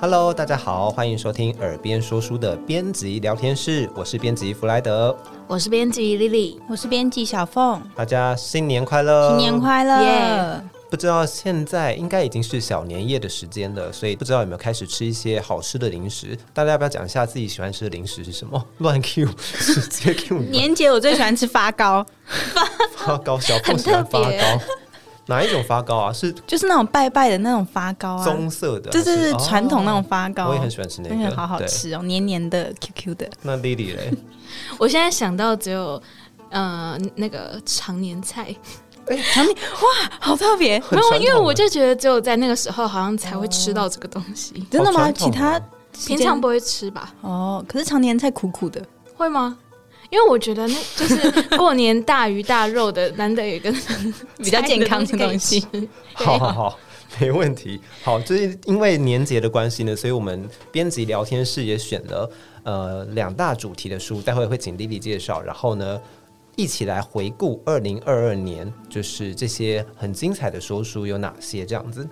Hello，大家好，欢迎收听耳边说书的编辑聊天室，我是编辑弗莱德，我是编辑丽丽，我是编辑小凤，大家新年快乐，新年快乐！Yeah! 不知道现在应该已经是小年夜的时间了，所以不知道有没有开始吃一些好吃的零食？大家要不要讲一下自己喜欢吃的零食是什么？乱 Q，直接 Q。年节我最喜欢吃发糕，发 发糕，小凤喜欢发糕。哪一种发糕啊？是就是那种拜拜的那种发糕啊，棕色的，对对对，传统那种发糕，我也很喜欢吃那个，好好吃哦，黏黏的，Q Q 的。那 Lily 嘞？我现在想到只有呃那个常年菜，哎，长年哇，好特别，没有，因为我就觉得只有在那个时候好像才会吃到这个东西，真的吗？其他平常不会吃吧？哦，可是常年菜苦苦的，会吗？因为我觉得那就是 过年大鱼大肉的，难得有一个 比较健康的东西。好好好，没问题。好，就是因为年节的关系呢，所以我们编辑聊天室也选了呃两大主题的书，待会会请丽丽介绍，然后呢一起来回顾二零二二年，就是这些很精彩的说书有哪些这样子。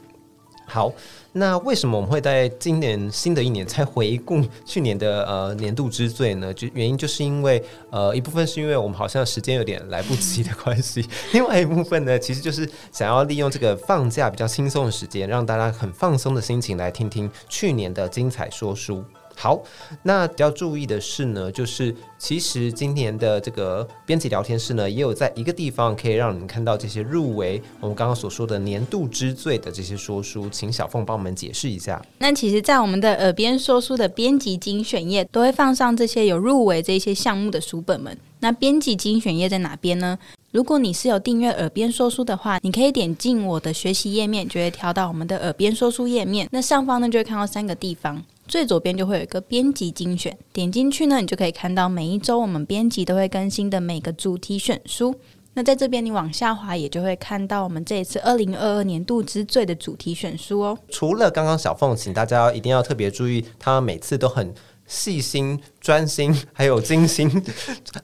好，那为什么我们会在今年新的一年才回顾去年的呃年度之最呢？就原因就是因为呃一部分是因为我们好像时间有点来不及的关系，另外一部分呢，其实就是想要利用这个放假比较轻松的时间，让大家很放松的心情来听听去年的精彩说书。好，那要注意的是呢，就是其实今年的这个编辑聊天室呢，也有在一个地方可以让你们看到这些入围我们刚刚所说的年度之最的这些说书，请小凤帮我们解释一下。那其实，在我们的耳边说书的编辑精选页，都会放上这些有入围这些项目的书本们。那编辑精选页在哪边呢？如果你是有订阅耳边说书的话，你可以点进我的学习页面，就会跳到我们的耳边说书页面。那上方呢，就会看到三个地方。最左边就会有一个编辑精选，点进去呢，你就可以看到每一周我们编辑都会更新的每个主题选书。那在这边你往下滑，也就会看到我们这一次二零二二年度之最的主题选书哦。除了刚刚小凤，请大家一定要特别注意，他每次都很细心、专心，还有精心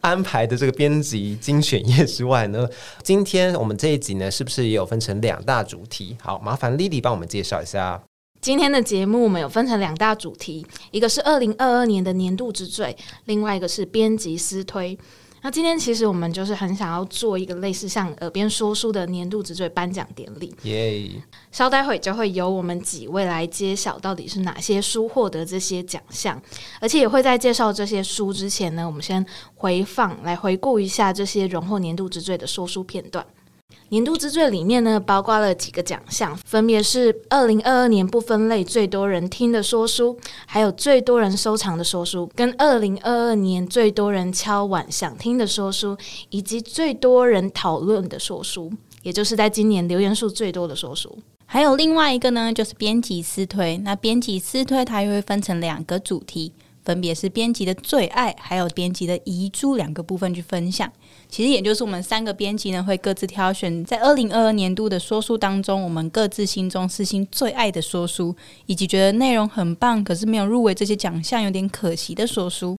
安排的这个编辑精选页之外呢，今天我们这一集呢，是不是也有分成两大主题？好，麻烦 Lily 帮我们介绍一下。今天的节目我们有分成两大主题，一个是二零二二年的年度之最，另外一个是编辑私推。那今天其实我们就是很想要做一个类似像耳边说书的年度之最颁奖典礼。耶稍待会就会由我们几位来揭晓到底是哪些书获得这些奖项，而且也会在介绍这些书之前呢，我们先回放来回顾一下这些荣获年度之最的说书片段。年度之最里面呢，包括了几个奖项，分别是二零二二年不分类最多人听的说书，还有最多人收藏的说书，跟二零二二年最多人敲碗想听的说书，以及最多人讨论的说书，也就是在今年留言数最多的说书。还有另外一个呢，就是编辑私推。那编辑私推它又会分成两个主题。分别是编辑的最爱，还有编辑的遗珠两个部分去分享。其实也就是我们三个编辑呢，会各自挑选在二零二二年度的说书当中，我们各自心中私心最爱的说书，以及觉得内容很棒，可是没有入围这些奖项，有点可惜的说书。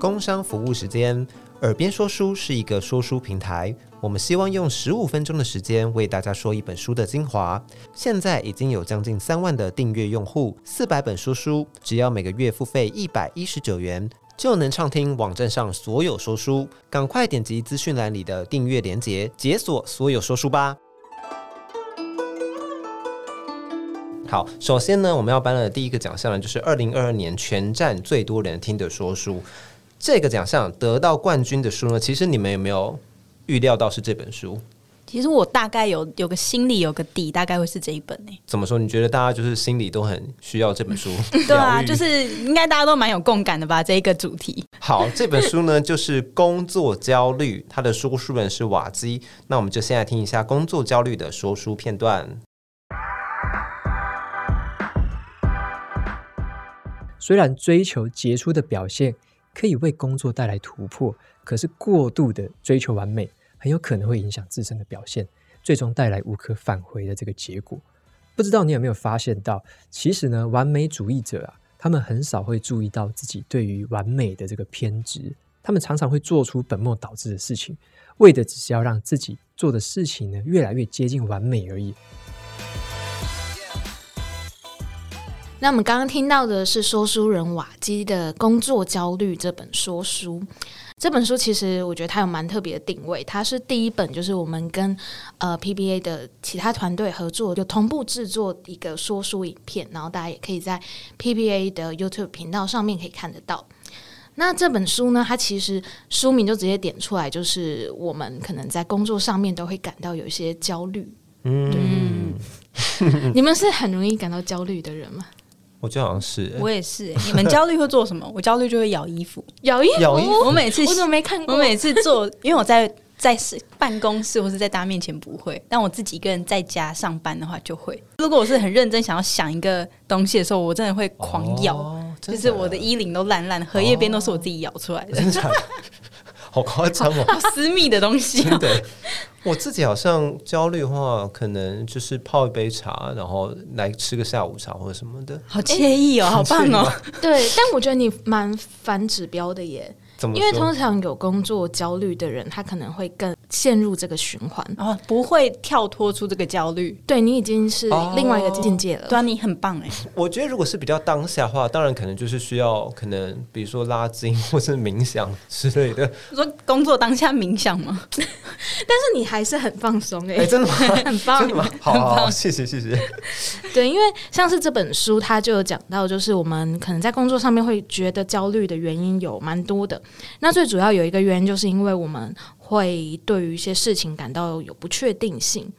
工商服务时间。耳边说书是一个说书平台，我们希望用十五分钟的时间为大家说一本书的精华。现在已经有将近三万的订阅用户，四百本说书，只要每个月付费一百一十九元，就能畅听网站上所有说书。赶快点击资讯栏里的订阅链接，解锁所有说书吧。好，首先呢，我们要颁的第一个奖项呢，就是二零二二年全站最多人听的说书。这个奖项得到冠军的书呢，其实你们有没有预料到是这本书？其实我大概有有个心里有个底，大概会是这一本呢。怎么说？你觉得大家就是心里都很需要这本书？对啊，就是应该大家都蛮有共感的吧？这一个主题。好，这本书呢 就是工作焦虑，它的说书人是瓦基。那我们就先来听一下工作焦虑的说书片段。虽然追求杰出的表现，可以为工作带来突破，可是过度的追求完美，很有可能会影响自身的表现，最终带来无可返回的这个结果。不知道你有没有发现到，其实呢，完美主义者啊，他们很少会注意到自己对于完美的这个偏执，他们常常会做出本末倒置的事情，为的只是要让自己做的事情呢越来越接近完美而已。那我们刚刚听到的是说书人瓦基的《工作焦虑》这本说书。这本书其实我觉得它有蛮特别的定位，它是第一本，就是我们跟呃 PBA 的其他团队合作，有同步制作一个说书影片，然后大家也可以在 PBA 的 YouTube 频道上面可以看得到。那这本书呢，它其实书名就直接点出来，就是我们可能在工作上面都会感到有一些焦虑。嗯，你们是很容易感到焦虑的人吗？我觉得好像是，我也是。你们焦虑会做什么？我焦虑就会咬衣服，咬衣服。咬衣服。我每次我怎么没看过？我每次做，因为我在在办公室或是在大家面前不会，但我自己一个人在家上班的话就会。如果我是很认真想要想一个东西的时候，我真的会狂咬，哦、就是我的衣领都烂烂，荷叶边都是我自己咬出来的。真的？好夸张哦！好私密的东西、哦。对，我自己好像焦虑的话，可能就是泡一杯茶，然后来吃个下午茶或者什么的，好惬意哦，好棒哦。对，但我觉得你蛮反指标的耶。因为通常有工作焦虑的人，他可能会更陷入这个循环，然后不会跳脱出这个焦虑。对，你已经是另外一个境界了。对啊，你很棒哎！我觉得如果是比较当下的话，当然可能就是需要可能比如说拉筋或是冥想之类的。说工作当下冥想吗？但是你还是很放松哎！哎，真的吗？很棒，真的吗？好，好，好，谢谢，谢谢。对，因为像是这本书，它就有讲到，就是我们可能在工作上面会觉得焦虑的原因有蛮多的。那最主要有一个原因，就是因为我们会对于一些事情感到有不确定性，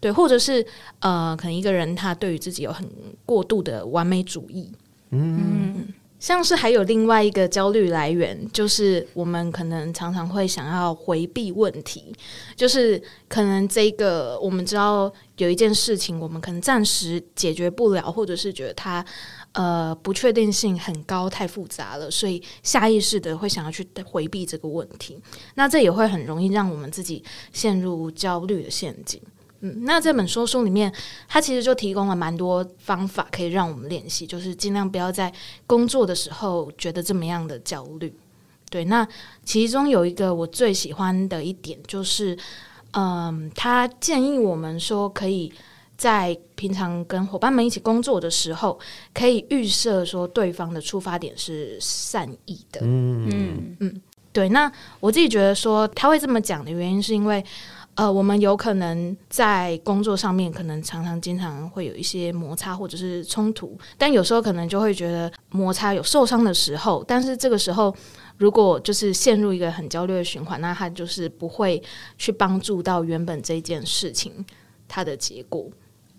对，或者是呃，可能一个人他对于自己有很过度的完美主义，嗯，嗯，像是还有另外一个焦虑来源，就是我们可能常常会想要回避问题，就是可能这个我们知道有一件事情，我们可能暂时解决不了，或者是觉得它。呃，不确定性很高，太复杂了，所以下意识的会想要去回避这个问题。那这也会很容易让我们自己陷入焦虑的陷阱。嗯，那这本说书里面，它其实就提供了蛮多方法可以让我们练习，就是尽量不要在工作的时候觉得这么样的焦虑。对，那其中有一个我最喜欢的一点就是，嗯，他建议我们说可以。在平常跟伙伴们一起工作的时候，可以预设说对方的出发点是善意的。嗯嗯嗯，对。那我自己觉得说他会这么讲的原因，是因为呃，我们有可能在工作上面可能常常经常会有一些摩擦或者是冲突，但有时候可能就会觉得摩擦有受伤的时候，但是这个时候如果就是陷入一个很焦虑的循环，那他就是不会去帮助到原本这件事情它的结果。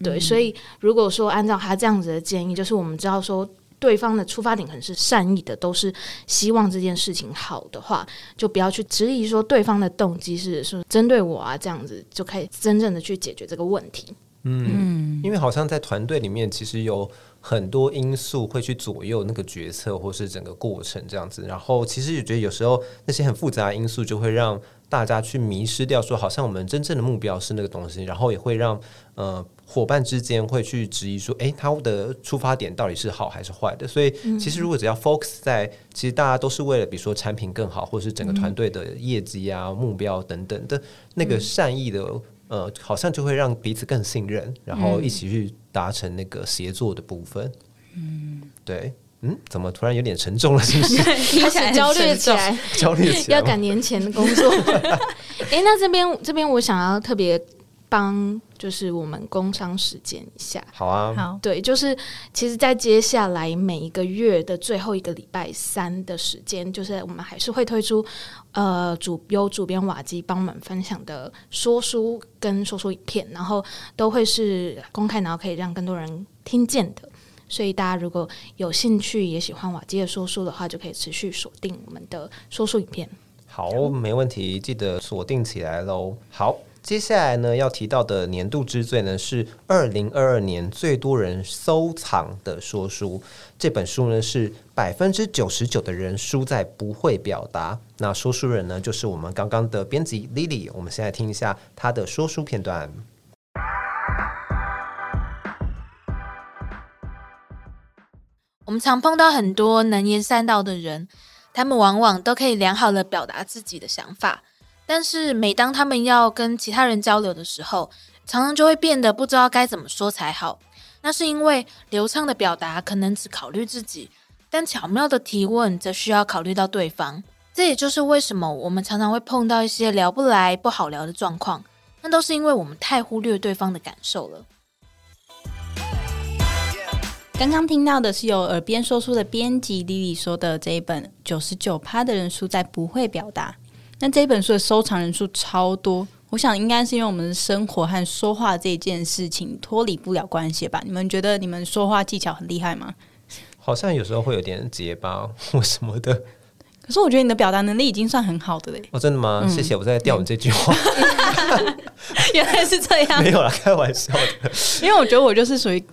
对，所以如果说按照他这样子的建议，就是我们知道说对方的出发点可能是善意的，都是希望这件事情好的话，就不要去质疑说对方的动机是说针对我啊，这样子就可以真正的去解决这个问题。嗯，因为好像在团队里面，其实有很多因素会去左右那个决策或是整个过程这样子，然后其实也觉得有时候那些很复杂的因素就会让大家去迷失掉，说好像我们真正的目标是那个东西，然后也会让呃。伙伴之间会去质疑说：“诶，他的出发点到底是好还是坏的？”所以，其实如果只要 focus 在，其实大家都是为了，比如说产品更好，或者是整个团队的业绩啊、目标等等的，那个善意的，呃，好像就会让彼此更信任，然后一起去达成那个协作的部分。嗯，对，嗯，怎么突然有点沉重了？是不是？开始焦虑起来，焦虑起来，要赶年前的工作。哎，那这边这边我想要特别。帮就是我们工商时间一下，好啊，好，对，就是其实，在接下来每一个月的最后一个礼拜三的时间，就是我们还是会推出呃主由主编瓦基帮我们分享的说书跟说书影片，然后都会是公开，然后可以让更多人听见的。所以大家如果有兴趣也喜欢瓦基的说书的话，就可以持续锁定我们的说书影片。好，没问题，记得锁定起来喽。好。接下来呢，要提到的年度之最呢，是二零二二年最多人收藏的说书。这本书呢，是百分之九十九的人输在不会表达。那说书人呢，就是我们刚刚的编辑 Lily。我们先来听一下她的说书片段。我们常碰到很多能言善道的人，他们往往都可以良好的表达自己的想法。但是每当他们要跟其他人交流的时候，常常就会变得不知道该怎么说才好。那是因为流畅的表达可能只考虑自己，但巧妙的提问则需要考虑到对方。这也就是为什么我们常常会碰到一些聊不来、不好聊的状况，那都是因为我们太忽略对方的感受了。刚刚听到的是由耳边说书的编辑 Lily 说的这一本《九十九趴的人数在不会表达》。那这本书的收藏人数超多，我想应该是因为我们的生活和说话这件事情脱离不了关系吧？你们觉得你们说话技巧很厉害吗？好像有时候会有点结巴或什么的。可是我觉得你的表达能力已经算很好的嘞。哦，真的吗？嗯、谢谢，我在吊你这句话。原来是这样，没有啦，开玩笑的。因为我觉得我就是属于。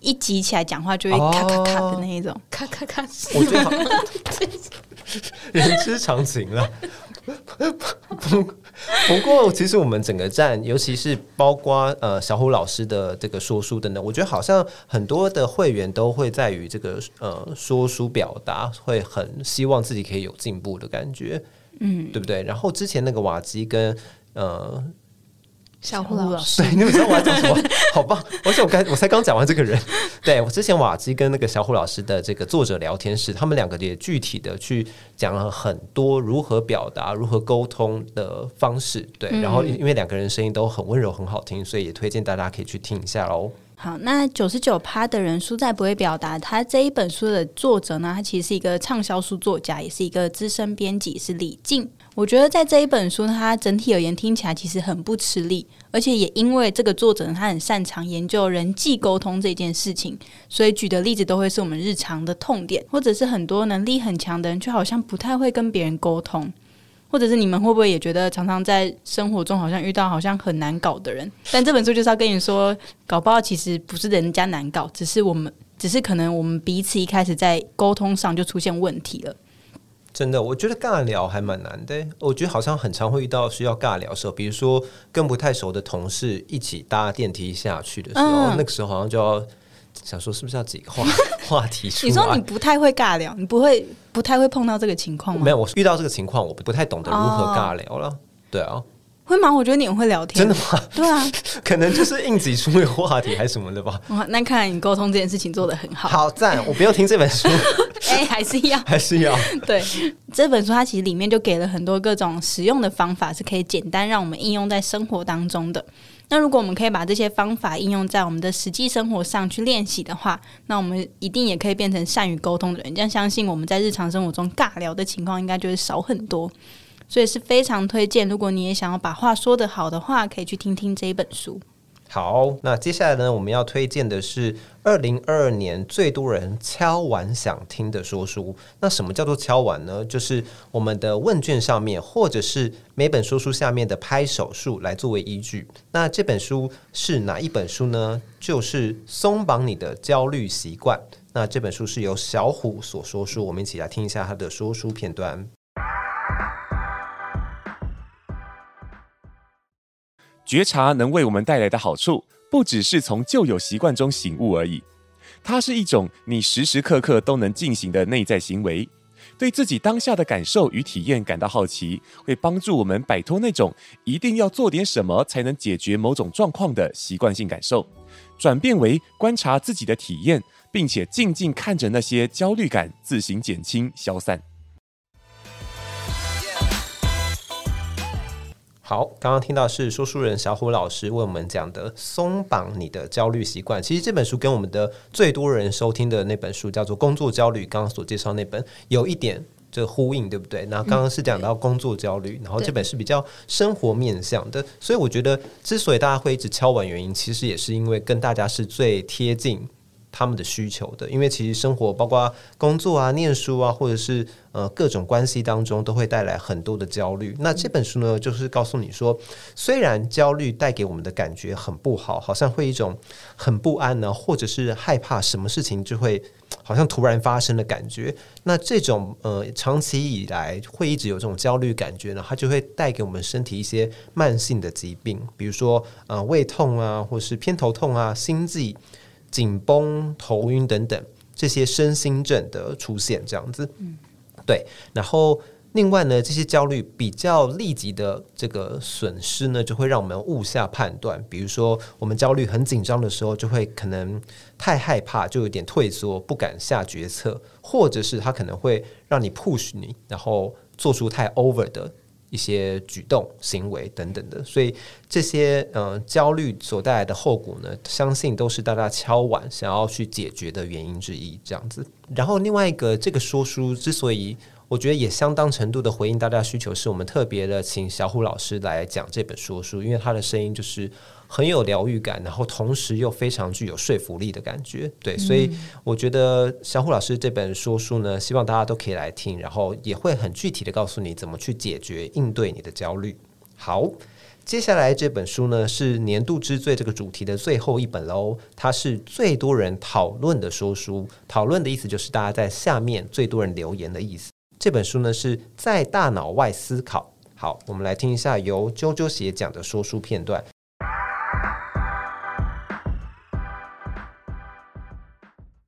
一急起来讲话就会咔咔咔的那一种，咔咔咔。我觉得好 人之常情了。不过，其实我们整个站，尤其是包括呃小虎老师的这个说书等等，我觉得好像很多的会员都会在于这个呃说书表达，会很希望自己可以有进步的感觉，嗯，对不对？然后之前那个瓦基跟呃。小虎老师，对，你们知道我要讲什么？好棒！而且我刚我才刚讲完这个人，对我之前瓦基跟那个小虎老师的这个作者聊天室，他们两个也具体的去讲了很多如何表达、如何沟通的方式。对，然后因为两个人声音都很温柔、很好听，所以也推荐大家可以去听一下喽。好，那九十九趴的人书在不会表达。他这一本书的作者呢，他其实是一个畅销书作家，也是一个资深编辑，是李静。我觉得在这一本书，它整体而言听起来其实很不吃力，而且也因为这个作者他很擅长研究人际沟通这件事情，所以举的例子都会是我们日常的痛点，或者是很多能力很强的人，却好像不太会跟别人沟通。或者是你们会不会也觉得常常在生活中好像遇到好像很难搞的人？但这本书就是要跟你说，搞不好其实不是人家难搞，只是我们，只是可能我们彼此一开始在沟通上就出现问题了。真的，我觉得尬聊还蛮难的。我觉得好像很常会遇到需要尬聊的时候，比如说跟不太熟的同事一起搭电梯下去的时候，嗯、那个时候好像就要。想说是不是要几个话话题出来？你说你不太会尬聊，你不会不太会碰到这个情况吗？没有，我遇到这个情况，我不太懂得如何尬聊了。哦、对啊，会吗？我觉得你很会聊天，真的吗？对啊，可能就是硬挤出一个话题还是什么的吧。那看来你沟通这件事情做得很好。好赞！我不要听这本书，哎、欸，还是要，还是要。对，这本书它其实里面就给了很多各种实用的方法，是可以简单让我们应用在生活当中的。那如果我们可以把这些方法应用在我们的实际生活上去练习的话，那我们一定也可以变成善于沟通的人。这样相信我们在日常生活中尬聊的情况应该就会少很多。所以是非常推荐，如果你也想要把话说得好的话，可以去听听这一本书。好，那接下来呢，我们要推荐的是二零二二年最多人敲完想听的说书。那什么叫做敲完呢？就是我们的问卷上面，或者是每本说书下面的拍手数来作为依据。那这本书是哪一本书呢？就是松绑你的焦虑习惯。那这本书是由小虎所说书，我们一起来听一下他的说书片段。觉察能为我们带来的好处，不只是从旧有习惯中醒悟而已，它是一种你时时刻刻都能进行的内在行为。对自己当下的感受与体验感到好奇，会帮助我们摆脱那种一定要做点什么才能解决某种状况的习惯性感受，转变为观察自己的体验，并且静静看着那些焦虑感自行减轻消散。好，刚刚听到是说书人小虎老师为我们讲的松绑你的焦虑习惯。其实这本书跟我们的最多人收听的那本书叫做《工作焦虑》，刚刚所介绍那本有一点这呼应，对不对？然后刚刚是讲到工作焦虑，然后这本是比较生活面向的。所以我觉得，之所以大家会一直敲碗，原因其实也是因为跟大家是最贴近。他们的需求的，因为其实生活包括工作啊、念书啊，或者是呃各种关系当中，都会带来很多的焦虑。那这本书呢，就是告诉你说，虽然焦虑带给我们的感觉很不好，好像会一种很不安呢，或者是害怕什么事情就会好像突然发生的感觉。那这种呃长期以来会一直有这种焦虑感觉呢，它就会带给我们身体一些慢性的疾病，比如说呃胃痛啊，或是偏头痛啊、心悸。紧绷、头晕等等这些身心症的出现，这样子，对。然后另外呢，这些焦虑比较立即的这个损失呢，就会让我们误下判断。比如说，我们焦虑很紧张的时候，就会可能太害怕，就有点退缩，不敢下决策，或者是他可能会让你 push 你，然后做出太 over 的一些举动、行为等等的。所以这些嗯、呃、焦虑所带来的后果呢，相信都是大家敲碗想要去解决的原因之一。这样子。然后另外一个，这个说书之所以。我觉得也相当程度的回应大家需求，是我们特别的请小虎老师来讲这本说书，因为他的声音就是很有疗愈感，然后同时又非常具有说服力的感觉。对，所以我觉得小虎老师这本说书呢，希望大家都可以来听，然后也会很具体的告诉你怎么去解决、应对你的焦虑。好，接下来这本书呢是年度之最这个主题的最后一本喽，它是最多人讨论的说书，讨论的意思就是大家在下面最多人留言的意思。这本书呢是在大脑外思考。好，我们来听一下由啾啾写讲的说书片段。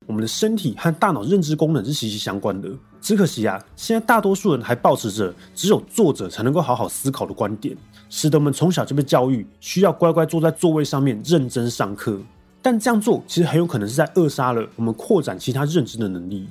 我们的身体和大脑认知功能是息息相关的，只可惜啊，现在大多数人还抱持着只有坐着才能够好好思考的观点，使得我们从小就被教育需要乖乖坐在座位上面认真上课。但这样做其实很有可能是在扼杀了我们扩展其他认知的能力。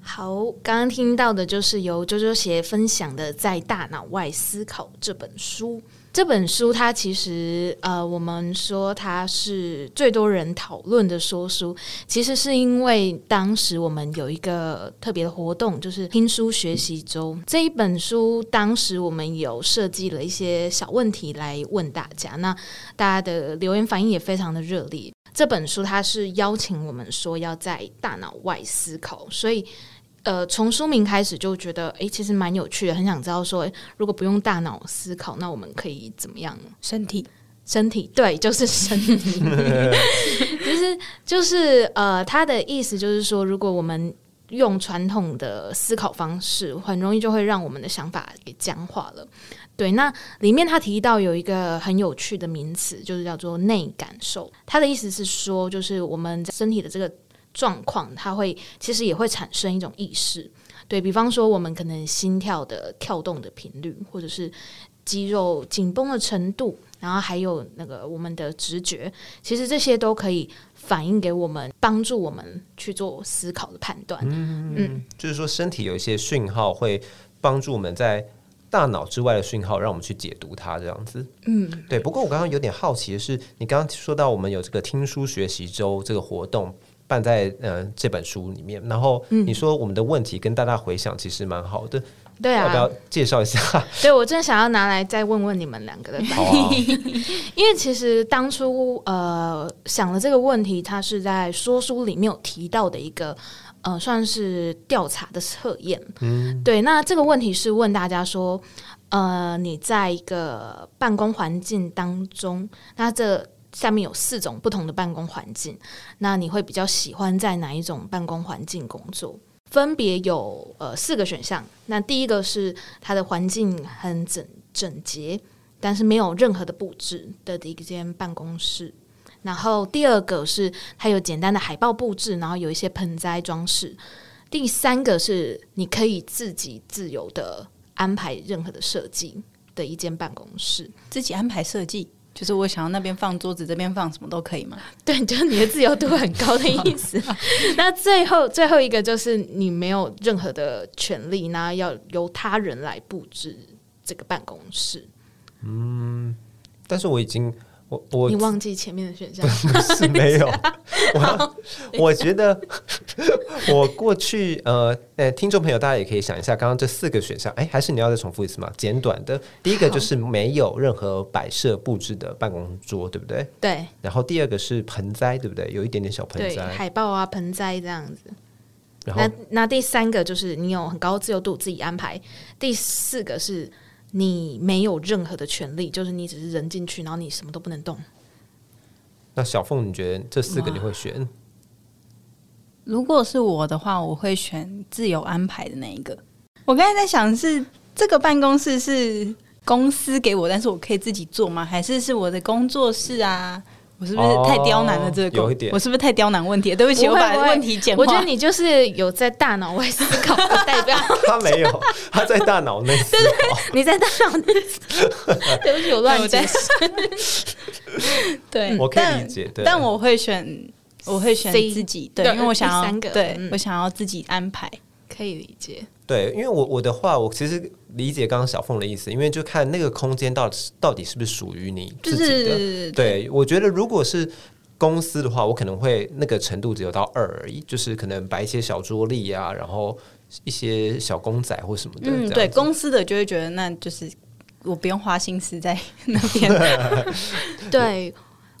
好，刚刚听到的就是由啾啾鞋分享的《在大脑外思考》这本书。这本书它其实呃，我们说它是最多人讨论的说书，其实是因为当时我们有一个特别的活动，就是听书学习周。这一本书当时我们有设计了一些小问题来问大家，那大家的留言反应也非常的热烈。这本书它是邀请我们说要在大脑外思考，所以。呃，从书名开始就觉得，哎，其实蛮有趣的，很想知道说，如果不用大脑思考，那我们可以怎么样？身体，身体，对，就是身体。其 实就是呃，他的意思就是说，如果我们用传统的思考方式，很容易就会让我们的想法给僵化了。对，那里面他提到有一个很有趣的名词，就是叫做内感受。他的意思是说，就是我们身体的这个。状况，它会其实也会产生一种意识，对，比方说，我们可能心跳的跳动的频率，或者是肌肉紧绷的程度，然后还有那个我们的直觉，其实这些都可以反映给我们，帮助我们去做思考的判断。嗯嗯，就是说身体有一些讯号会帮助我们在大脑之外的讯号，让我们去解读它这样子。嗯，对。不过我刚刚有点好奇的是，你刚刚说到我们有这个听书学习周这个活动。办在呃这本书里面，然后你说我们的问题跟大家回想其实蛮好的，对啊，要不要介绍一下？对，我真的想要拿来再问问你们两个的。答案，啊、因为其实当初呃想了这个问题，它是在说书里面有提到的一个呃算是调查的测验，嗯，对，那这个问题是问大家说，呃，你在一个办公环境当中，那这。下面有四种不同的办公环境，那你会比较喜欢在哪一种办公环境工作？分别有呃四个选项。那第一个是它的环境很整整洁，但是没有任何的布置的一间办公室。然后第二个是它有简单的海报布置，然后有一些盆栽装饰。第三个是你可以自己自由的安排任何的设计的一间办公室，自己安排设计。就是我想要那边放桌子，这边放什么都可以吗？对，就是你的自由度很高的意思。那最后最后一个就是你没有任何的权利，那要由他人来布置这个办公室。嗯，但是我已经。我我你忘记前面的选项 不是没有，我 我觉得我过去呃，呃，听众朋友大家也可以想一下，刚刚这四个选项，哎，还是你要再重复一次吗？简短的，第一个就是没有任何摆设布置的办公桌，对不对？对。然后第二个是盆栽，对不对？有一点点小盆栽，海报啊，盆栽这样子。然后那那第三个就是你有很高自由度自己安排，第四个是。你没有任何的权利，就是你只是人进去，然后你什么都不能动。那小凤，你觉得这四个你会选？如果是我的话，我会选自由安排的那一个。我刚才在想是，是这个办公室是公司给我，但是我可以自己做吗？还是是我的工作室啊？我是不是太刁难了？这个、哦、有一点，我是不是太刁难问题？对不起，不我把问题简化。我觉得你就是有在大脑外思考的代表。他没有，他在大脑内思考。对对对，你在大脑内思考。对不起，我乱解释。对，我 可以理解。对，但我会选，我会选自己。对，因为我想要三个，对、嗯、我想要自己安排，可以理解。对，因为我我的话，我其实理解刚刚小凤的意思，因为就看那个空间到底到底是不是属于你自己的。就是、对，对我觉得如果是公司的话，我可能会那个程度只有到二而已，就是可能摆一些小桌历啊，然后一些小公仔或什么的。嗯，对，公司的就会觉得那就是我不用花心思在那边。对。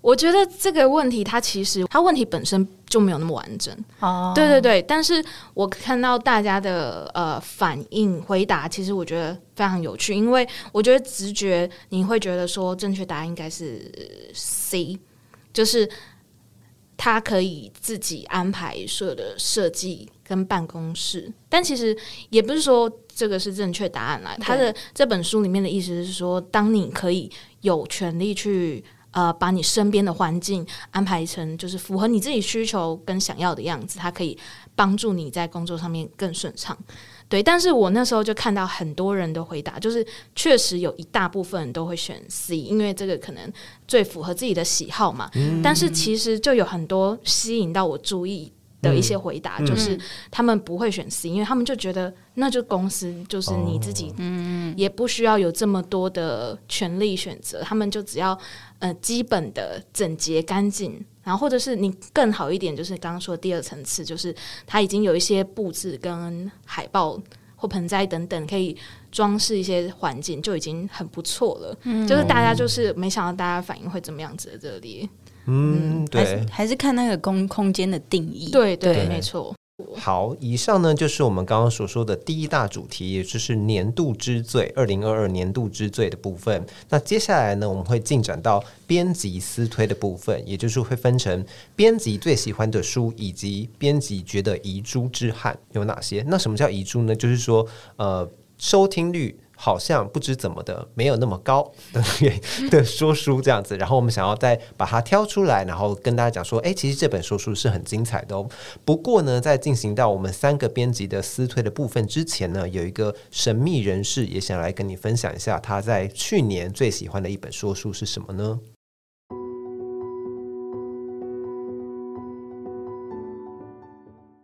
我觉得这个问题，它其实它问题本身就没有那么完整。哦，对对对，但是我看到大家的呃反应回答，其实我觉得非常有趣，因为我觉得直觉你会觉得说正确答案应该是 C，就是他可以自己安排所有的设计跟办公室，但其实也不是说这个是正确答案啦。他的这本书里面的意思是说，当你可以有权利去。呃，把你身边的环境安排成就是符合你自己需求跟想要的样子，它可以帮助你在工作上面更顺畅。对，但是我那时候就看到很多人的回答，就是确实有一大部分人都会选 C，因为这个可能最符合自己的喜好嘛。嗯。但是其实就有很多吸引到我注意的一些回答，嗯、就是他们不会选 C，因为他们就觉得那就公司就是你自己，嗯，也不需要有这么多的权利选择，他们就只要呃基本的整洁干净，然后或者是你更好一点，就是刚刚说的第二层次，就是它已经有一些布置跟海报或盆栽等等，可以装饰一些环境，就已经很不错了。嗯，就是大家就是没想到大家反应会怎么样子的这里。嗯，对，还是，还是看那个空空间的定义。对对，对，没错。好，以上呢就是我们刚刚所说的第一大主题，也就是年度之最，二零二二年度之最的部分。那接下来呢，我们会进展到编辑私推的部分，也就是会分成编辑最喜欢的书，以及编辑觉得遗珠之憾有哪些。那什么叫遗珠呢？就是说，呃，收听率。好像不知怎么的没有那么高的 的说书这样子，然后我们想要再把它挑出来，然后跟大家讲说，哎，其实这本说书是很精彩的哦。不过呢，在进行到我们三个编辑的私推的部分之前呢，有一个神秘人士也想来跟你分享一下他在去年最喜欢的一本说书是什么呢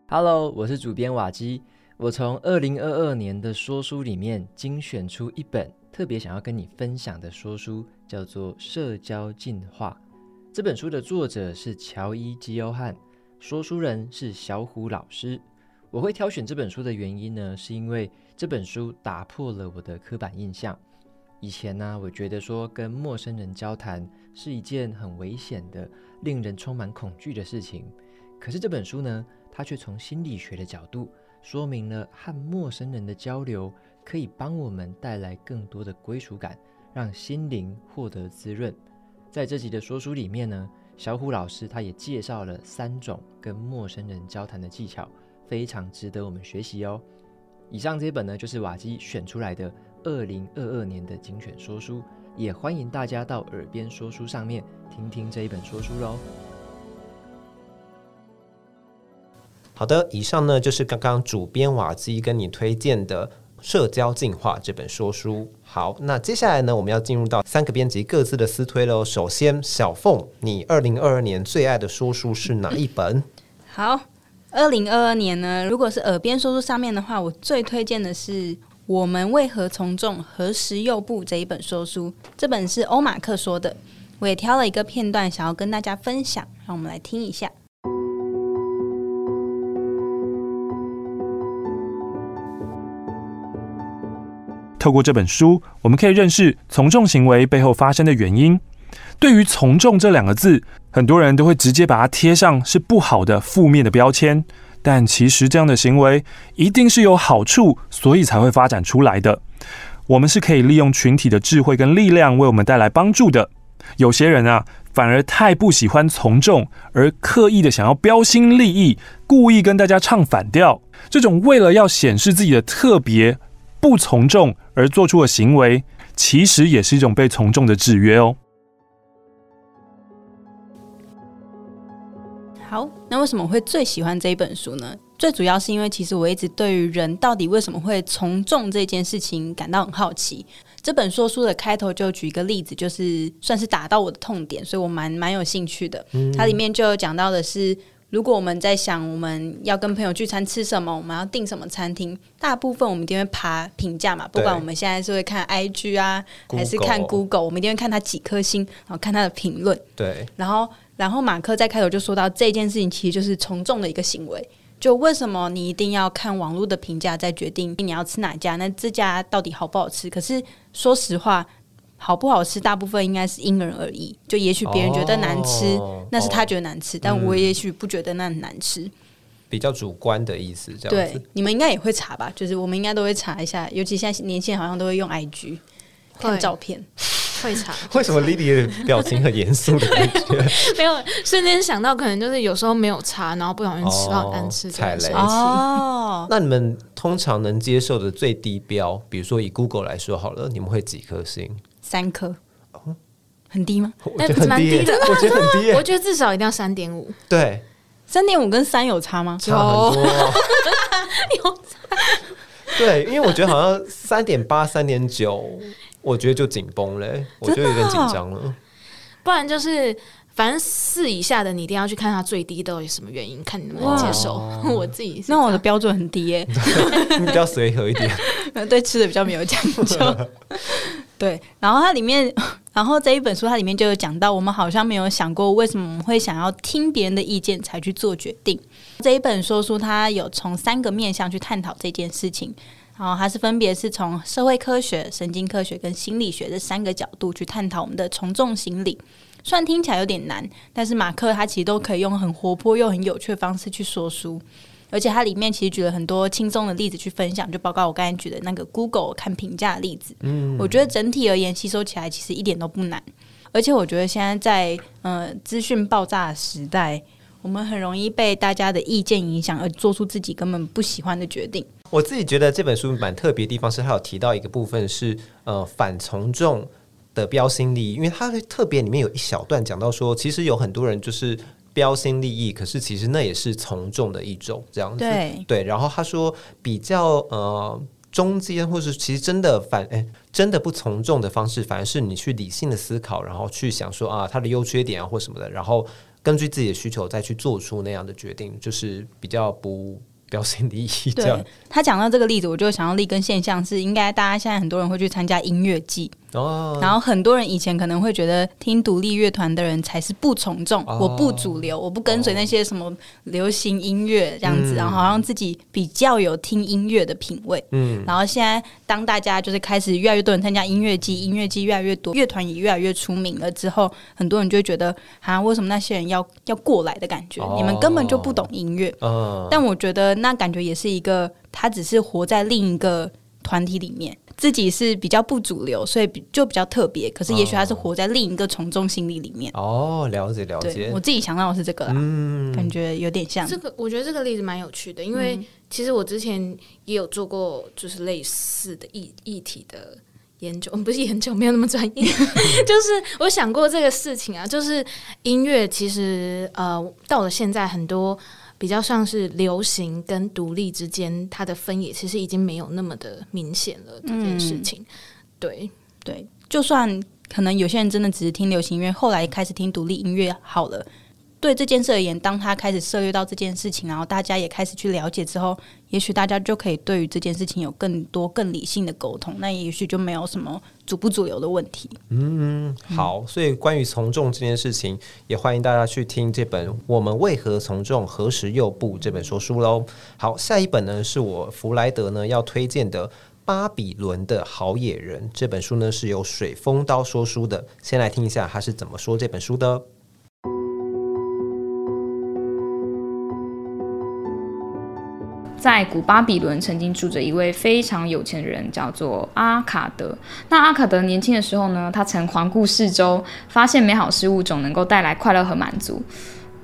？Hello，我是主编瓦基。我从二零二二年的说书里面精选出一本特别想要跟你分享的说书，叫做《社交进化》。这本书的作者是乔伊·基欧汉，说书人是小虎老师。我会挑选这本书的原因呢，是因为这本书打破了我的刻板印象。以前呢，我觉得说跟陌生人交谈是一件很危险的、令人充满恐惧的事情。可是这本书呢，它却从心理学的角度。说明了和陌生人的交流可以帮我们带来更多的归属感，让心灵获得滋润。在这集的说书里面呢，小虎老师他也介绍了三种跟陌生人交谈的技巧，非常值得我们学习哦。以上这本呢，就是瓦基选出来的二零二二年的精选说书，也欢迎大家到耳边说书上面听听这一本说书喽。好的，以上呢就是刚刚主编瓦基跟你推荐的《社交进化》这本说书。好，那接下来呢，我们要进入到三个编辑各自的私推喽。首先，小凤，你二零二二年最爱的说书是哪一本？好，二零二二年呢，如果是耳边说书上面的话，我最推荐的是《我们为何从众，何时又不》这一本说书。这本是欧马克说的，我也挑了一个片段，想要跟大家分享，让我们来听一下。透过这本书，我们可以认识从众行为背后发生的原因。对于“从众”这两个字，很多人都会直接把它贴上是不好的、负面的标签。但其实这样的行为一定是有好处，所以才会发展出来的。我们是可以利用群体的智慧跟力量为我们带来帮助的。有些人啊，反而太不喜欢从众，而刻意的想要标新立异，故意跟大家唱反调。这种为了要显示自己的特别，不从众而做出的行为，其实也是一种被从众的制约哦。好，那为什么会最喜欢这一本书呢？最主要是因为其实我一直对于人到底为什么会从众这件事情感到很好奇。这本说书的开头就举一个例子，就是算是打到我的痛点，所以我蛮蛮有兴趣的。嗯、它里面就有讲到的是，如果我们在想我们要跟朋友聚餐吃什么，我们要订什么餐厅，大部分我们一定会爬评价嘛。不管我们现在是会看 IG 啊，还是看 Google，我们一定会看它几颗星，然后看它的评论。对。然后，然后马克在开头就说到这件事情，其实就是从众的一个行为。就为什么你一定要看网络的评价再决定你要吃哪家？那这家到底好不好吃？可是说实话，好不好吃大部分应该是因人而异。就也许别人觉得难吃，哦、那是他觉得难吃，哦、但我也许不觉得那很难吃。比较主观的意思，这样子。对，你们应该也会查吧？就是我们应该都会查一下，尤其现在年轻人好像都会用 IG 看照片。会查？为什么 Lily 的表情很严肃的感觉？没有，瞬间想到可能就是有时候没有查，然后不小心吃到难吃踩雷。哦，那你们通常能接受的最低标，比如说以 Google 来说好了，你们会几颗星？三颗。哦，很低吗？我觉得很低的，我觉得很低。我觉得至少一定要三点五。对，三点五跟三有差吗？差很多。有差。对，因为我觉得好像三点八、三点九。我觉得就紧绷嘞，我觉得有点紧张了。哦、不然就是，反正四以下的你一定要去看它最低到底什么原因，看你能不能接受。我自己那我的标准很低耶，你比较随和一点，对吃的比较没有讲究。对，然后它里面，然后这一本书它里面就有讲到，我们好像没有想过为什么我们会想要听别人的意见才去做决定。这一本说书它有从三个面向去探讨这件事情。然后它是分别是从社会科学、神经科学跟心理学这三个角度去探讨我们的从众心理。虽然听起来有点难，但是马克他其实都可以用很活泼又很有趣的方式去说书，而且它里面其实举了很多轻松的例子去分享，就包括我刚才举的那个 Google 看评价的例子。嗯，我觉得整体而言吸收起来其实一点都不难，而且我觉得现在在呃资讯爆炸的时代，我们很容易被大家的意见影响而做出自己根本不喜欢的决定。我自己觉得这本书蛮特别的地方是，它有提到一个部分是呃反从众的标新立异，因为它特别里面有一小段讲到说，其实有很多人就是标新立异，可是其实那也是从众的一种这样子。对对，然后他说比较呃中间，或是其实真的反哎真的不从众的方式，反而是你去理性的思考，然后去想说啊它的优缺点啊或什么的，然后根据自己的需求再去做出那样的决定，就是比较不。标新立异。对，他讲到这个例子，我就想到立根现象是，应该大家现在很多人会去参加音乐季。哦，然后很多人以前可能会觉得听独立乐团的人才是不从众，哦、我不主流，我不跟随那些什么流行音乐这样子，嗯、然后好像自己比较有听音乐的品味。嗯，然后现在当大家就是开始越来越多人参加音乐季，音乐季越来越多，乐团也越来越出名了之后，很多人就会觉得啊，为什么那些人要要过来的感觉？哦、你们根本就不懂音乐。嗯，但我觉得那感觉也是一个，他只是活在另一个团体里面。自己是比较不主流，所以就比较特别。可是也许他是活在另一个从众心理里面。哦，了解了解。我自己想到的是这个啦，嗯，感觉有点像这个。我觉得这个例子蛮有趣的，因为其实我之前也有做过就是类似的议议题的研究，不是研究，没有那么专业。就是我想过这个事情啊，就是音乐其实呃到了现在很多。比较像是流行跟独立之间，它的分野其实已经没有那么的明显了。这件事情，嗯、对对，就算可能有些人真的只是听流行音乐，后来开始听独立音乐好了。对这件事而言，当他开始涉猎到这件事情，然后大家也开始去了解之后，也许大家就可以对于这件事情有更多更理性的沟通，那也许就没有什么主不主流的问题。嗯，好，所以关于从众这件事情，也欢迎大家去听这本《我们为何从众？何时又不》这本说书喽。好，下一本呢是我弗莱德呢要推荐的《巴比伦的好野人》这本书呢是由水风刀说书的，先来听一下他是怎么说这本书的。在古巴比伦曾经住着一位非常有钱的人，叫做阿卡德。那阿卡德年轻的时候呢，他曾环顾四周，发现美好事物总能够带来快乐和满足。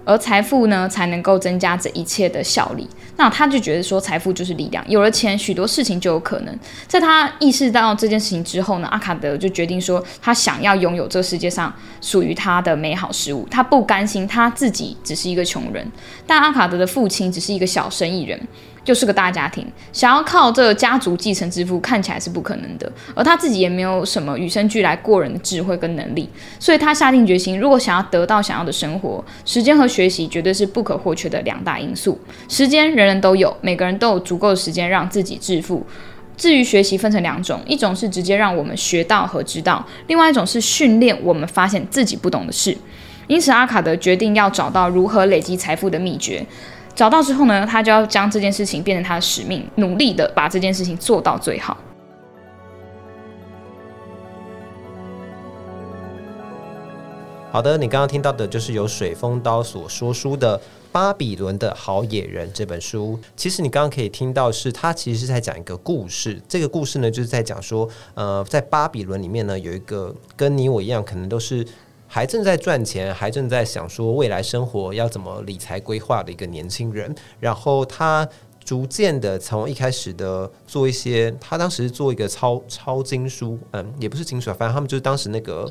而财富呢才能够增加这一切的效力。那他就觉得说，财富就是力量，有了钱，许多事情就有可能。在他意识到这件事情之后呢，阿卡德就决定说，他想要拥有这世界上属于他的美好事物。他不甘心他自己只是一个穷人，但阿卡德的父亲只是一个小生意人。就是个大家庭，想要靠这个家族继承致富，看起来是不可能的。而他自己也没有什么与生俱来过人的智慧跟能力，所以他下定决心，如果想要得到想要的生活，时间和学习绝对是不可或缺的两大因素。时间人人都有，每个人都有足够的时间让自己致富。至于学习，分成两种，一种是直接让我们学到和知道，另外一种是训练我们发现自己不懂的事。因此，阿卡德决定要找到如何累积财富的秘诀。找到之后呢，他就要将这件事情变成他的使命，努力的把这件事情做到最好。好的，你刚刚听到的就是由水风刀所说书的《巴比伦的好野人》这本书。其实你刚刚可以听到，是他其实是在讲一个故事。这个故事呢，就是在讲说，呃，在巴比伦里面呢，有一个跟你我一样，可能都是。还正在赚钱，还正在想说未来生活要怎么理财规划的一个年轻人，然后他逐渐的从一开始的做一些，他当时做一个抄抄经书，嗯，也不是经书，反正他们就是当时那个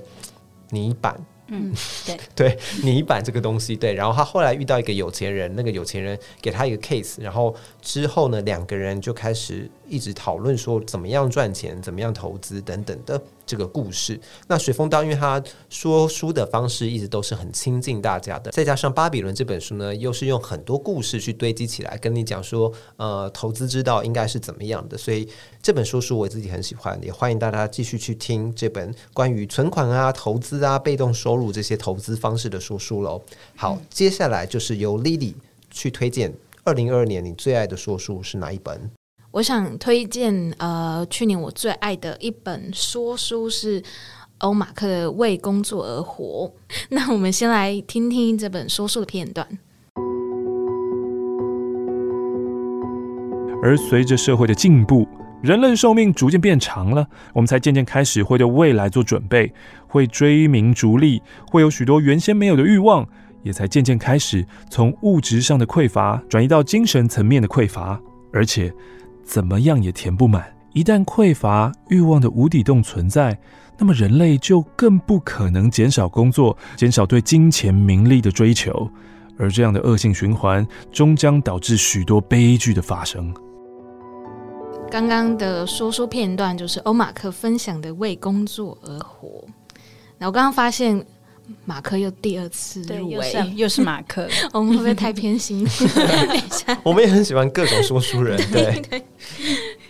泥板。嗯，对 对，泥板这个东西，对。然后他后来遇到一个有钱人，那个有钱人给他一个 case，然后之后呢，两个人就开始一直讨论说怎么样赚钱，怎么样投资等等的这个故事。那水风刀，因为他说书的方式一直都是很亲近大家的，再加上《巴比伦》这本书呢，又是用很多故事去堆积起来，跟你讲说，呃，投资之道应该是怎么样的，所以。这本书书我自己很喜欢，也欢迎大家继续去听这本关于存款啊、投资啊、被动收入这些投资方式的说书喽。好，嗯、接下来就是由 Lily 去推荐二零二二年你最爱的说书是哪一本？我想推荐呃，去年我最爱的一本说书是欧马克的《为工作而活》。那我们先来听听这本说书的片段。而随着社会的进步。人类寿命逐渐变长了，我们才渐渐开始会对未来做准备，会追名逐利，会有许多原先没有的欲望，也才渐渐开始从物质上的匮乏转移到精神层面的匮乏，而且怎么样也填不满。一旦匮乏欲望的无底洞存在，那么人类就更不可能减少工作，减少对金钱名利的追求，而这样的恶性循环终将导致许多悲剧的发生。刚刚的说说片段就是欧马克分享的“为工作而活”。那我刚刚发现马克又第二次入围，又是马克，我们会不会太偏心？等一下，我们也很喜欢各种说书人，对对对，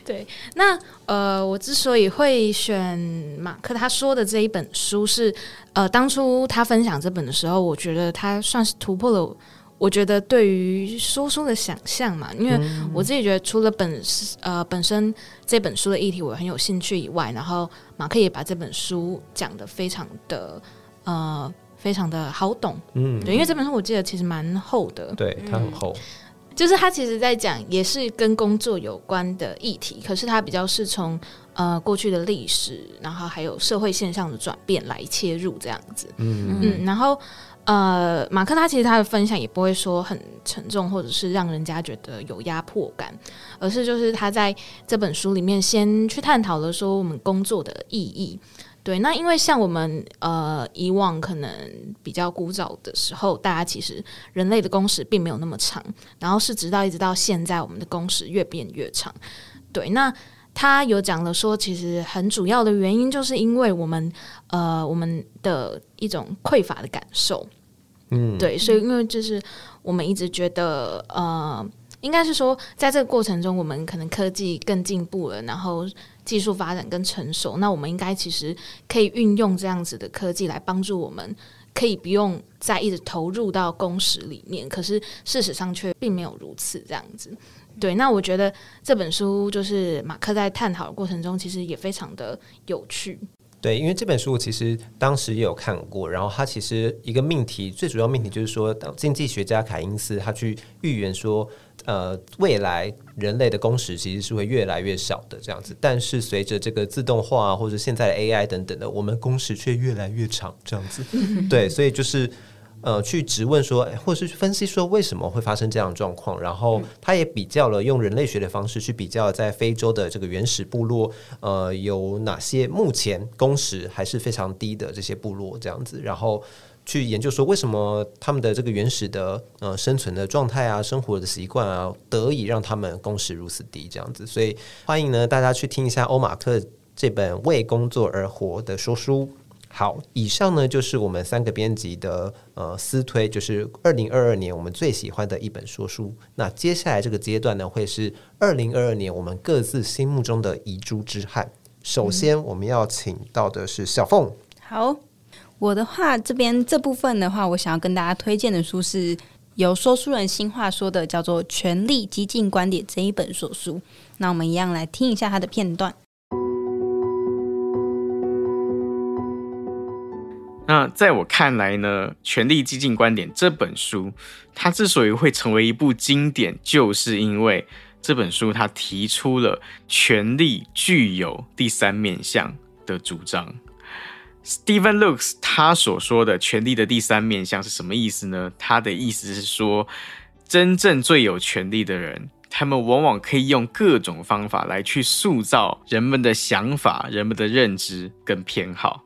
对。那呃，我之所以会选马克他说的这一本书是，是呃，当初他分享这本的时候，我觉得他算是突破了。我觉得对于说书的想象嘛，因为我自己觉得除了本呃本身这本书的议题我很有兴趣以外，然后马克也把这本书讲得非常的呃非常的好懂，嗯，对，因为这本书我记得其实蛮厚的，对，它很厚，就是他其实在讲也是跟工作有关的议题，可是他比较是从呃过去的历史，然后还有社会现象的转变来切入这样子，嗯。嗯，然后。呃，马克他其实他的分享也不会说很沉重，或者是让人家觉得有压迫感，而是就是他在这本书里面先去探讨了说我们工作的意义。对，那因为像我们呃以往可能比较古早的时候，大家其实人类的工时并没有那么长，然后是直到一直到现在，我们的工时越变越长。对，那。他有讲了说，其实很主要的原因就是因为我们呃我们的一种匮乏的感受，嗯，对，所以因为就是我们一直觉得呃，应该是说在这个过程中，我们可能科技更进步了，然后技术发展跟成熟，那我们应该其实可以运用这样子的科技来帮助我们，可以不用再一直投入到工时里面，可是事实上却并没有如此这样子。对，那我觉得这本书就是马克在探讨的过程中，其实也非常的有趣。对，因为这本书其实当时也有看过，然后他其实一个命题，最主要命题就是说，经济学家凯因斯他去预言说，呃，未来人类的工时其实是会越来越少的这样子，但是随着这个自动化或者现在的 AI 等等的，我们工时却越来越长这样子。对，所以就是。呃去质问说，或者是分析说为什么会发生这样的状况。然后他也比较了用人类学的方式去比较在非洲的这个原始部落，呃，有哪些目前工时还是非常低的这些部落这样子，然后。去研究说为什么他们的这个原始的呃生存的状态啊，生活的习惯啊，得以让他们工时如此低这样子，所以欢迎呢大家去听一下欧马克这本《为工作而活》的说书。好，以上呢就是我们三个编辑的呃私推，就是二零二二年我们最喜欢的一本说书。那接下来这个阶段呢，会是二零二二年我们各自心目中的遗珠之憾。首先我们要请到的是小凤，好。我的话，这边这部分的话，我想要跟大家推荐的书是由说书人新话说的，叫做《权力激进观点》这一本说书。那我们一样来听一下它的片段。那在我看来呢，《权力激进观点》这本书，它之所以会成为一部经典，就是因为这本书它提出了权力具有第三面向的主张。Stephen Lukes 他所说的权力的第三面向是什么意思呢？他的意思是说，真正最有权力的人，他们往往可以用各种方法来去塑造人们的想法、人们的认知跟偏好。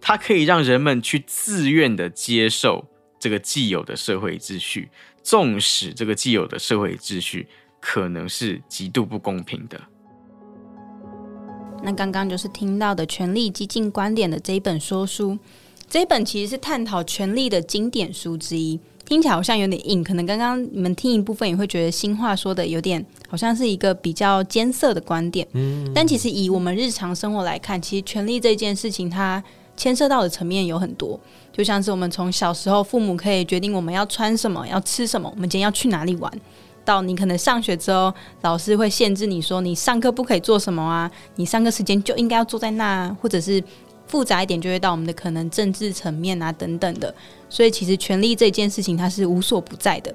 他可以让人们去自愿的接受这个既有的社会秩序，纵使这个既有的社会秩序可能是极度不公平的。那刚刚就是听到的《权力激进观点》的这一本说书，这一本其实是探讨权力的经典书之一。听起来好像有点硬，可能刚刚你们听一部分也会觉得新话说的有点好像是一个比较艰涩的观点。嗯，但其实以我们日常生活来看，其实权力这件事情它牵涉到的层面有很多，就像是我们从小时候父母可以决定我们要穿什么、要吃什么，我们今天要去哪里玩。到你可能上学之后，老师会限制你说你上课不可以做什么啊，你上课时间就应该要坐在那，或者是复杂一点就会到我们的可能政治层面啊等等的。所以其实权力这件事情它是无所不在的。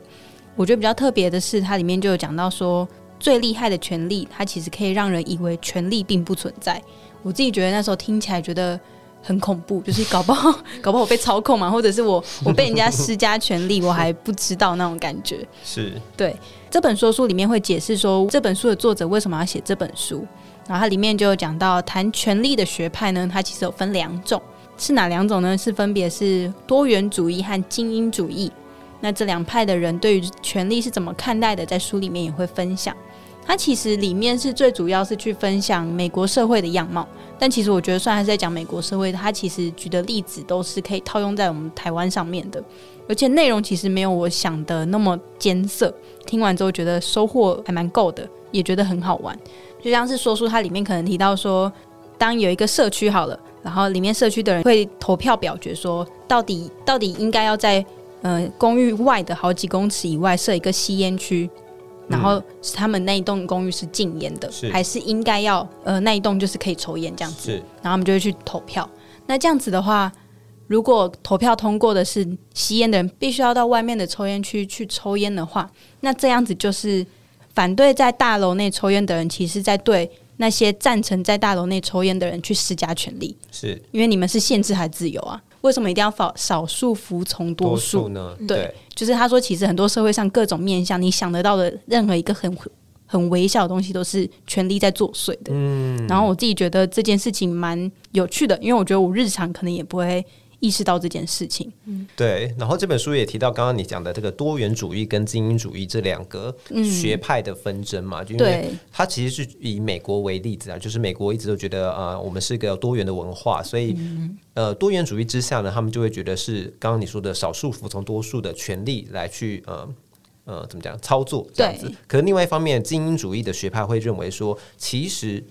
我觉得比较特别的是，它里面就有讲到说，最厉害的权力，它其实可以让人以为权力并不存在。我自己觉得那时候听起来觉得。很恐怖，就是搞不好，搞不好我被操控嘛，或者是我我被人家施加权力，我还不知道那种感觉。是对这本说书里面会解释说，这本书的作者为什么要写这本书，然后它里面就有讲到谈权力的学派呢，它其实有分两种，是哪两种呢？是分别是多元主义和精英主义。那这两派的人对于权力是怎么看待的，在书里面也会分享。它其实里面是最主要是去分享美国社会的样貌。但其实我觉得，虽然还是在讲美国社会，它其实举的例子都是可以套用在我们台湾上面的，而且内容其实没有我想的那么艰涩。听完之后觉得收获还蛮够的，也觉得很好玩。就像是说书，它里面可能提到说，当有一个社区好了，然后里面社区的人会投票表决说，到底到底应该要在呃公寓外的好几公尺以外设一个吸烟区。然后是他们那一栋公寓是禁烟的，是还是应该要呃那一栋就是可以抽烟这样子？是，然后他们就会去投票。那这样子的话，如果投票通过的是吸烟的人必须要到外面的抽烟区去抽烟的话，那这样子就是反对在大楼内抽烟的人，其实在对那些赞成在大楼内抽烟的人去施加权力，是因为你们是限制还是自由啊？为什么一定要少少数服从多数呢？对，对，就是他说，其实很多社会上各种面向，你想得到的任何一个很很微小的东西，都是权力在作祟的。嗯，然后我自己觉得这件事情蛮有趣的，因为我觉得我日常可能也不会。意识到这件事情，嗯，对。然后这本书也提到刚刚你讲的这个多元主义跟精英主义这两个学派的纷争嘛，嗯、就因为它其实是以美国为例子啊，就是美国一直都觉得啊、呃，我们是一个多元的文化，所以、嗯、呃，多元主义之下呢，他们就会觉得是刚刚你说的少数服从多数的权利来去呃呃怎么讲操作这样子。可是另外一方面，精英主义的学派会认为说，其实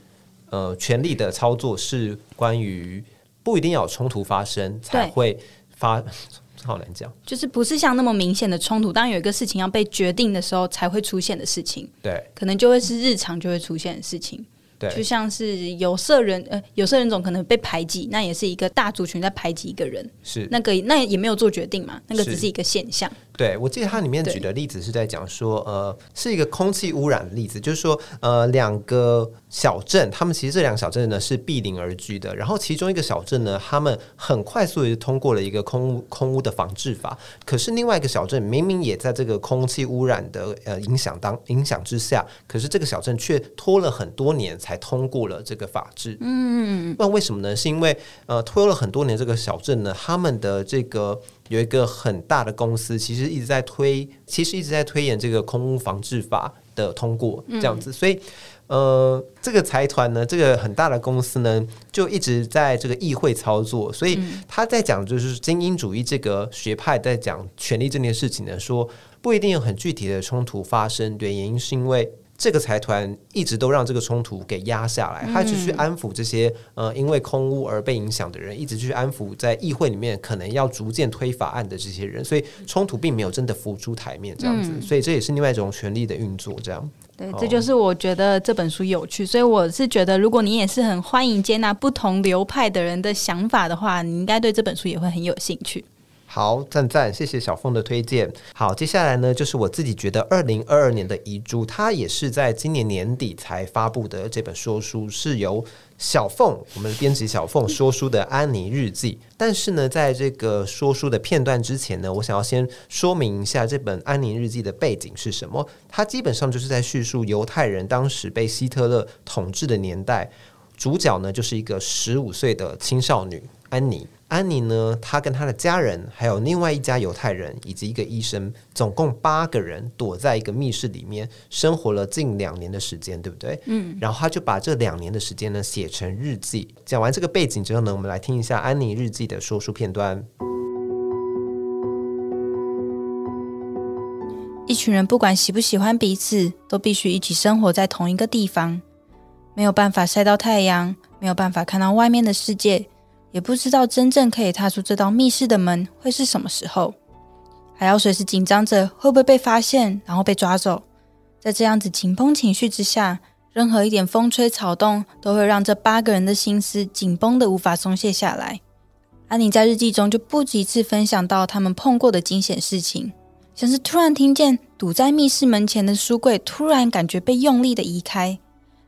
呃，权力的操作是关于。不一定要有冲突发生才会发，好难讲，就是不是像那么明显的冲突，当有一个事情要被决定的时候才会出现的事情，对，可能就会是日常就会出现的事情，对，就像是有色人呃有色人种可能被排挤，那也是一个大族群在排挤一个人，是。那个那也没有做决定嘛，那个只是一个现象，对，我记得它里面举的例子是在讲说，呃，是一个空气污染的例子，就是说，呃，两个小镇，他们其实这两个小镇呢是毗邻而居的，然后其中一个小镇呢，他们很快速的通过了一个空污空污的防治法，可是另外一个小镇明明也在这个空气污染的呃影响当影响之下，可是这个小镇却拖了很多年才通过了这个法制。嗯，那为什么呢？是因为呃拖了很多年，这个小镇呢，他们的这个。有一个很大的公司，其实一直在推，其实一直在推演这个空屋防治法的通过，这样子。嗯、所以，呃，这个财团呢，这个很大的公司呢，就一直在这个议会操作。所以他在讲，就是精英主义这个学派在讲权力这件事情呢，说不一定有很具体的冲突发生，对，原因是因为。这个财团一直都让这个冲突给压下来，他就去安抚这些呃因为空屋而被影响的人，一直去安抚在议会里面可能要逐渐推法案的这些人，所以冲突并没有真的浮出台面这样子，所以这也是另外一种权力的运作，这样。对，这就是我觉得这本书有趣，所以我是觉得，如果你也是很欢迎接纳不同流派的人的想法的话，你应该对这本书也会很有兴趣。好，赞赞，谢谢小凤的推荐。好，接下来呢，就是我自己觉得二零二二年的遗珠，它也是在今年年底才发布的这本说书，是由小凤，我们编辑小凤说书的《安妮日记》。但是呢，在这个说书的片段之前呢，我想要先说明一下这本《安妮日记》的背景是什么。它基本上就是在叙述犹太人当时被希特勒统治的年代，主角呢就是一个十五岁的青少女安妮。安妮呢，她跟她的家人，还有另外一家犹太人以及一个医生，总共八个人躲在一个密室里面生活了近两年的时间，对不对？嗯。然后他就把这两年的时间呢写成日记。讲完这个背景之后呢，我们来听一下安妮日记的说书片段。一群人不管喜不喜欢彼此，都必须一起生活在同一个地方，没有办法晒到太阳，没有办法看到外面的世界。也不知道真正可以踏出这道密室的门会是什么时候，还要随时紧张着会不会被发现，然后被抓走。在这样子紧绷情绪之下，任何一点风吹草动都会让这八个人的心思紧绷得无法松懈下来。安妮在日记中就不止一次分享到他们碰过的惊险事情，像是突然听见堵在密室门前的书柜突然感觉被用力的移开，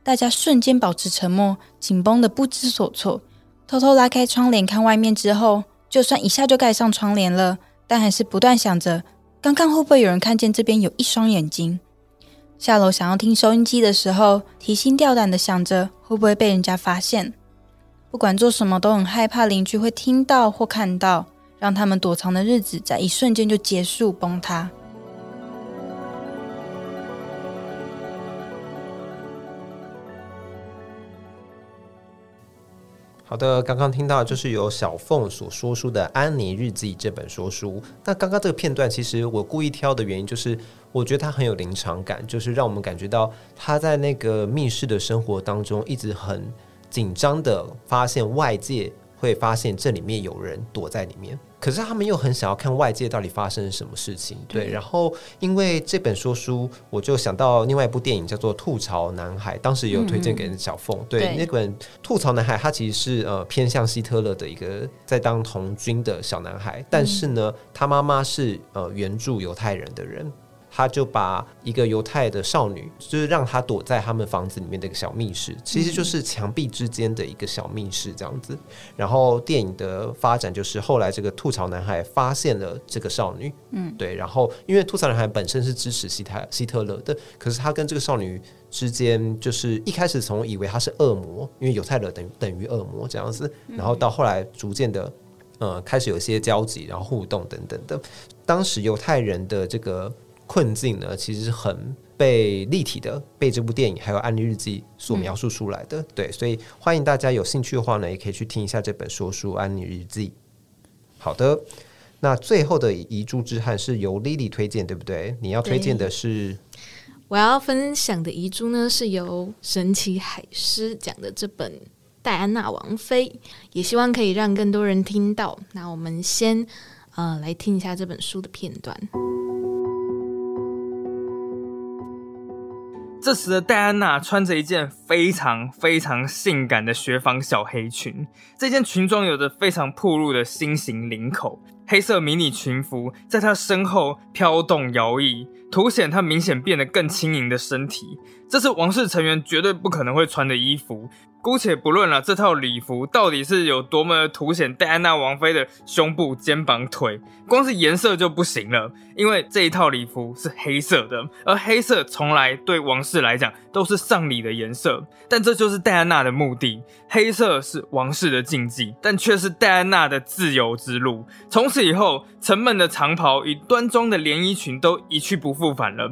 大家瞬间保持沉默，紧绷得不知所措。偷偷拉开窗帘看外面之后，就算一下就盖上窗帘了，但还是不断想着，刚刚会不会有人看见这边有一双眼睛？下楼想要听收音机的时候，提心吊胆的想着会不会被人家发现？不管做什么都很害怕邻居会听到或看到，让他们躲藏的日子在一瞬间就结束崩塌。好的，刚刚听到就是由小凤所说书的《安妮日记》这本说书。那刚刚这个片段，其实我故意挑的原因，就是我觉得它很有临场感，就是让我们感觉到他在那个密室的生活当中，一直很紧张的发现外界会发现这里面有人躲在里面。可是他们又很想要看外界到底发生了什么事情，对。然后因为这本说书，我就想到另外一部电影叫做《吐槽男孩》，当时也有推荐给小凤。对，对那本《吐槽男孩》，他其实是呃偏向希特勒的一个在当童军的小男孩，但是呢，他妈妈是呃援助犹太人的人。他就把一个犹太的少女，就是让她躲在他们房子里面的一个小密室，其实就是墙壁之间的一个小密室这样子。然后电影的发展就是后来这个吐槽男孩发现了这个少女，嗯，对。然后因为吐槽男孩本身是支持希特希特勒的，可是他跟这个少女之间，就是一开始从以为他是恶魔，因为犹太人等于等于恶魔这样子，然后到后来逐渐的，呃，开始有些交集，然后互动等等的。当时犹太人的这个。困境呢，其实是很被立体的，被这部电影还有《安妮日记》所描述出来的。嗯、对，所以欢迎大家有兴趣的话呢，也可以去听一下这本说书《安妮日记》。好的，那最后的遗珠之憾是由 Lily 推荐，对不对？你要推荐的是，我要分享的遗珠呢，是由神奇海狮讲的这本《戴安娜王妃》，也希望可以让更多人听到。那我们先呃来听一下这本书的片段。这时的戴安娜穿着一件非常非常性感的雪纺小黑裙，这件裙装有着非常暴露的心形领口，黑色迷你裙服在她身后飘动摇曳，凸显她明显变得更轻盈的身体。这是王室成员绝对不可能会穿的衣服。姑且不论了，这套礼服到底是有多么凸显戴安娜王妃的胸部、肩膀、腿，光是颜色就不行了，因为这一套礼服是黑色的，而黑色从来对王室来讲都是丧礼的颜色。但这就是戴安娜的目的，黑色是王室的禁忌，但却是戴安娜的自由之路。从此以后，沉闷的长袍与端庄的连衣裙都一去不复返了。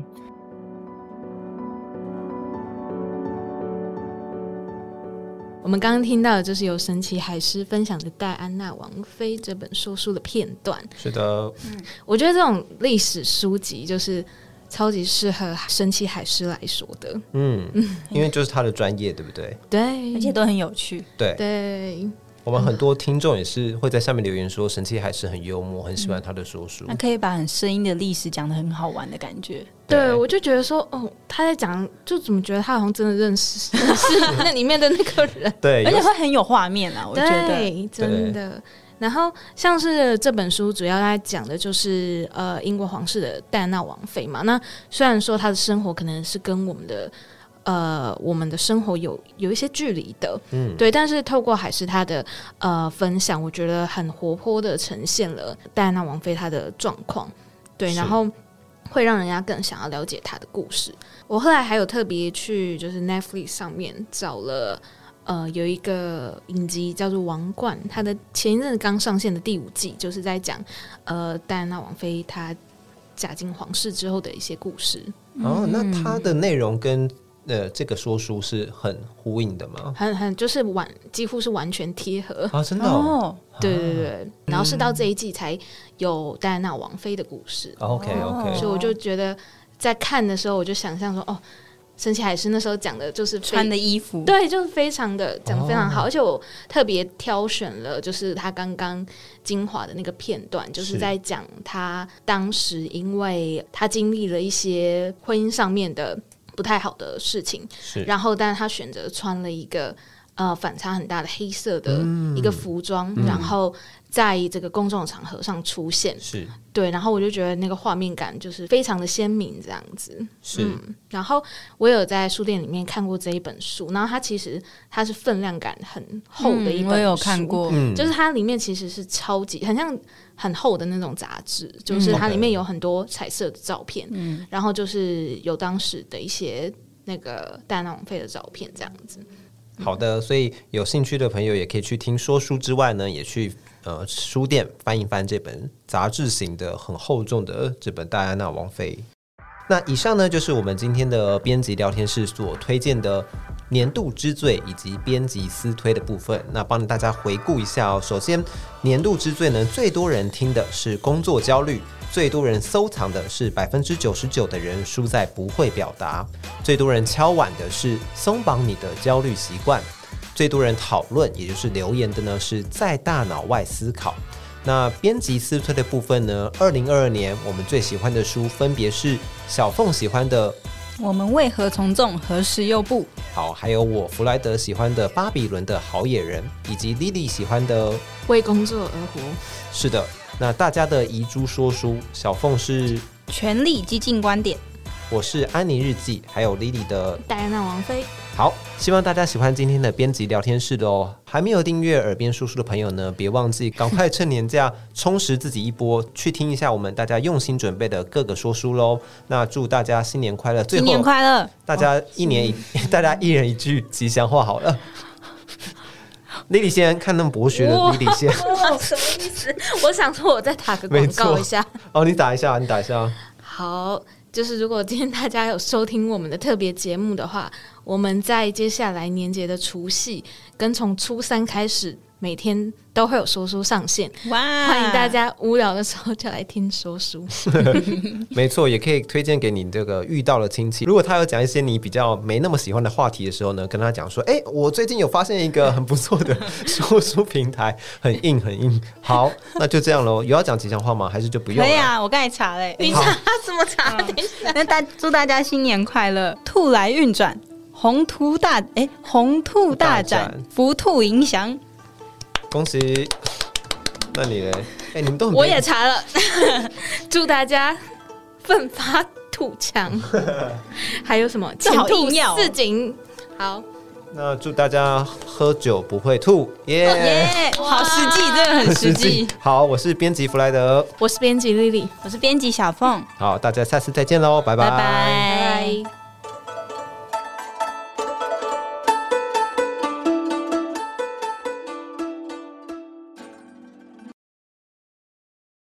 我们刚刚听到的就是由神奇海狮分享的《戴安娜王妃》这本说书的片段。是的，嗯，我觉得这种历史书籍就是超级适合神奇海狮来说的。嗯，因为就是他的专业，对不对？对，而且都很有趣。对对。我们很多听众也是会在下面留言说，神奇还是很幽默，很喜欢他的说书。他可以把很声音的历史讲的很好玩的感觉。对，对我就觉得说，哦，他在讲，就怎么觉得他好像真的认识是 那里面的那个人。对，而且会很有画面啊，我觉得对真的。然后像是这本书主要在讲的就是呃英国皇室的戴安娜王妃嘛。那虽然说她的生活可能是跟我们的。呃，我们的生活有有一些距离的，嗯，对，但是透过海狮他的呃分享，我觉得很活泼的呈现了戴安娜王妃她的状况，对，然后会让人家更想要了解她的故事。我后来还有特别去就是 Netflix 上面找了呃有一个影集叫做《王冠》，它的前一阵刚上线的第五季，就是在讲呃戴安娜王妃她嫁进皇室之后的一些故事。哦，那它的内容跟呃，这个说书是很呼应的吗？很很就是完，几乎是完全贴合啊！真的哦，对对对。然后是到这一季才有戴安娜王妃的故事。OK OK，所以我就觉得在看的时候，我就想象说，哦，神奇海狮那时候讲的就是穿的衣服，对，就是非常的讲的非常好，而且我特别挑选了，就是他刚刚精华的那个片段，就是在讲他当时因为他经历了一些婚姻上面的。不太好的事情，然后，但是他选择穿了一个呃反差很大的黑色的一个服装，嗯、然后在这个公众场合上出现，是。对，然后我就觉得那个画面感就是非常的鲜明，这样子。是、嗯。然后我有在书店里面看过这一本书，然后它其实它是分量感很厚的一本书，嗯、我有看过，嗯、就是它里面其实是超级很像。很厚的那种杂志，就是它里面有很多彩色的照片，嗯，然后就是有当时的一些那个戴安娜王妃的照片，这样子。好的，所以有兴趣的朋友也可以去听说书之外呢，也去呃书店翻一翻这本杂志型的很厚重的这本戴安娜王妃。那以上呢，就是我们今天的编辑聊天室所推荐的年度之最以及编辑私推的部分。那帮大家回顾一下哦。首先，年度之最呢，最多人听的是工作焦虑，最多人收藏的是百分之九十九的人输在不会表达，最多人敲碗的是松绑你的焦虑习惯，最多人讨论也就是留言的呢是在大脑外思考。那编辑私推的部分呢？二零二二年我们最喜欢的书分别是小凤喜欢的《我们为何从众，何时又不》，好，还有我弗莱德喜欢的《巴比伦的好野人》，以及 Lily 喜欢的《为工作而活》。是的，那大家的遗珠说书，小凤是全力激进观点，我是安妮日记，还有 Lily 的戴安娜王妃。好，希望大家喜欢今天的编辑聊天室的哦。还没有订阅耳边说书的朋友呢，别忘记赶快趁年假充实自己一波，去听一下我们大家用心准备的各个说书喽。那祝大家新年快乐！最后，新年快乐！大家一年一，哦、大家一人一句吉祥话好了。莉莉先看那么博学的莉莉先，什么意思？我想说，我再打个广告一下。哦，你打一下，你打一下。好。就是如果今天大家有收听我们的特别节目的话，我们在接下来年节的除夕跟从初三开始每天都会有说书上线，哇！欢迎大家无聊的时候就来听说书。没错，也可以推荐给你这个遇到的亲戚。如果他有讲一些你比较没那么喜欢的话题的时候呢，跟他讲说：“哎、欸，我最近有发现一个很不错的说书平台，很硬很硬。”好，那就这样喽。有要讲吉祥话吗？还是就不用了？可以啊，我刚才查了。你查什么查？等一下，那大祝大家新年快乐，兔来运转，宏图大哎，红兔大展，福兔迎祥。恭喜！那你呢？哎、欸，你们都很我也查了，祝大家奋发图强。还有什么？前兔似锦。好，那祝大家喝酒不会吐。耶、yeah! 耶、yeah!！好实际，真的很实际。好，我是编辑弗莱德，我是编辑丽丽，我是编辑小凤。好，大家下次再见喽，拜拜。拜拜。